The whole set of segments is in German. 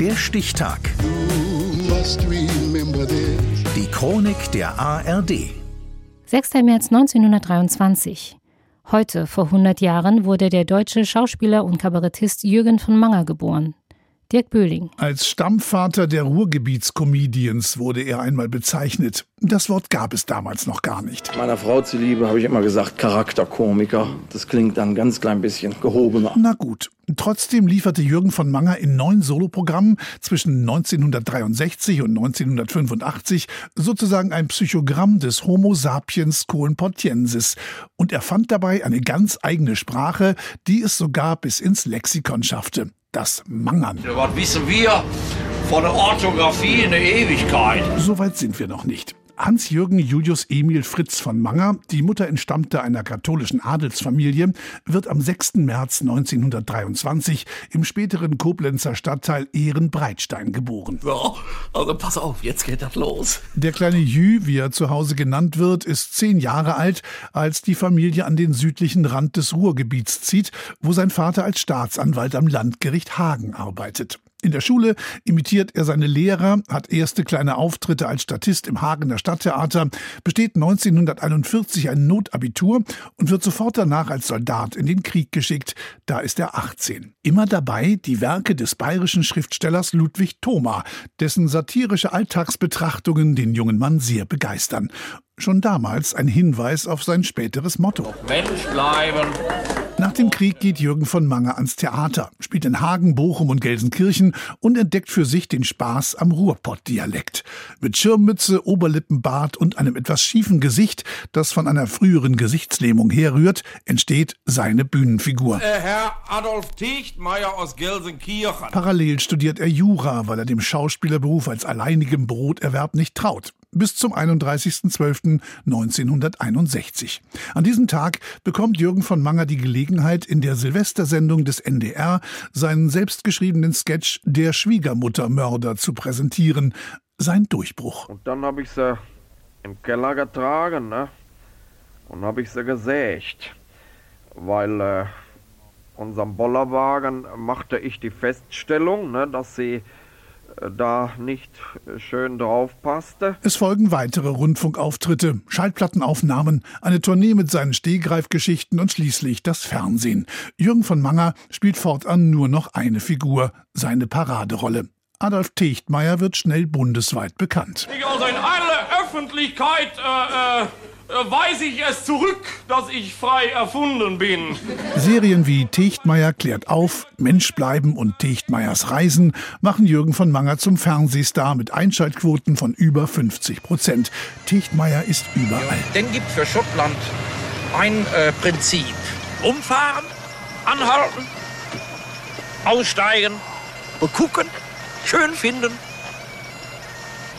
Der Stichtag. Die Chronik der ARD. 6. März 1923. Heute, vor 100 Jahren, wurde der deutsche Schauspieler und Kabarettist Jürgen von Manger geboren. Dirk Böhling. Als Stammvater der Ruhrgebietscomedians wurde er einmal bezeichnet. Das Wort gab es damals noch gar nicht. Meiner Frau zuliebe habe ich immer gesagt Charakterkomiker. Das klingt dann ganz klein bisschen gehobener. Na gut. Trotzdem lieferte Jürgen von Manger in neun Soloprogrammen zwischen 1963 und 1985 sozusagen ein Psychogramm des Homo sapiens coenportiensis und er fand dabei eine ganz eigene Sprache, die es sogar bis ins Lexikon schaffte das Mangern. Was wissen wir von der Orthographie in der Ewigkeit? Soweit sind wir noch nicht. Hans-Jürgen Julius Emil Fritz von Manger, die Mutter entstammte einer katholischen Adelsfamilie, wird am 6. März 1923 im späteren Koblenzer Stadtteil Ehrenbreitstein geboren. Ja, also pass auf, jetzt geht das los. Der kleine Jü, wie er zu Hause genannt wird, ist zehn Jahre alt, als die Familie an den südlichen Rand des Ruhrgebiets zieht, wo sein Vater als Staatsanwalt am Landgericht Hagen arbeitet. In der Schule imitiert er seine Lehrer, hat erste kleine Auftritte als Statist im Hagener Stadttheater, besteht 1941 ein Notabitur und wird sofort danach als Soldat in den Krieg geschickt. Da ist er 18. Immer dabei die Werke des bayerischen Schriftstellers Ludwig Thoma, dessen satirische Alltagsbetrachtungen den jungen Mann sehr begeistern. Schon damals ein Hinweis auf sein späteres Motto. Mensch bleiben. Nach dem Krieg geht Jürgen von Manger ans Theater, spielt in Hagen, Bochum und Gelsenkirchen und entdeckt für sich den Spaß am Ruhrpott-Dialekt. Mit Schirmmütze, Oberlippenbart und einem etwas schiefen Gesicht, das von einer früheren Gesichtslähmung herrührt, entsteht seine Bühnenfigur. Herr Adolf Tichtmeier aus Gelsenkirchen. Parallel studiert er Jura, weil er dem Schauspielerberuf als alleinigem Broterwerb nicht traut bis zum 31.12.1961. An diesem Tag bekommt Jürgen von Manger die Gelegenheit, in der Silvestersendung des NDR seinen selbstgeschriebenen Sketch Der Schwiegermuttermörder zu präsentieren. Sein Durchbruch. Und dann habe ich sie im Keller getragen, ne? Und habe ich sie gesägt. Weil äh, unserem Bollerwagen machte ich die Feststellung, ne, dass sie da nicht schön drauf passte. Es folgen weitere Rundfunkauftritte, Schallplattenaufnahmen, eine Tournee mit seinen Stehgreifgeschichten und schließlich das Fernsehen. Jürgen von Manger spielt fortan nur noch eine Figur, seine Paraderolle. Adolf Techtmeier wird schnell bundesweit bekannt. Ich also in aller Öffentlichkeit äh, äh äh, weiß ich es zurück, dass ich frei erfunden bin. Serien wie Techtmeier klärt auf, Mensch bleiben und Techtmeiers Reisen machen Jürgen von Manger zum Fernsehstar mit Einschaltquoten von über 50 Prozent. Techtmeier ist überall. Denn gibt für Schottland ein äh, Prinzip. Umfahren, anhalten, aussteigen, gucken, schön finden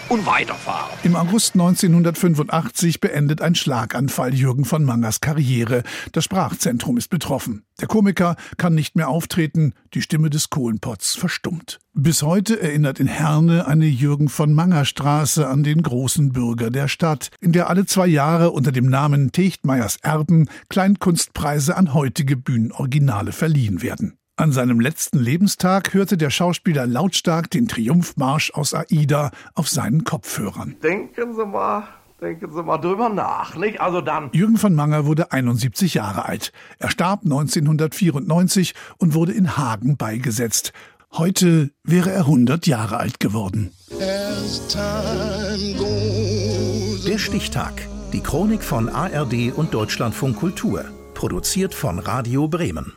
und weiterfahren. Im August 1985 beendet ein Schlaganfall Jürgen von Mangers Karriere. Das Sprachzentrum ist betroffen. Der Komiker kann nicht mehr auftreten, die Stimme des Kohlenpots verstummt. Bis heute erinnert in Herne eine Jürgen von Manger Straße an den großen Bürger der Stadt, in der alle zwei Jahre unter dem Namen Techtmeyers Erben Kleinkunstpreise an heutige Bühnenoriginale verliehen werden. An seinem letzten Lebenstag hörte der Schauspieler lautstark den Triumphmarsch aus Aida auf seinen Kopfhörern. Denken Sie mal, denken Sie mal drüber nach, nicht? Also dann. Jürgen von Manger wurde 71 Jahre alt. Er starb 1994 und wurde in Hagen beigesetzt. Heute wäre er 100 Jahre alt geworden. Der Stichtag. Die Chronik von ARD und Deutschlandfunk Kultur. Produziert von Radio Bremen.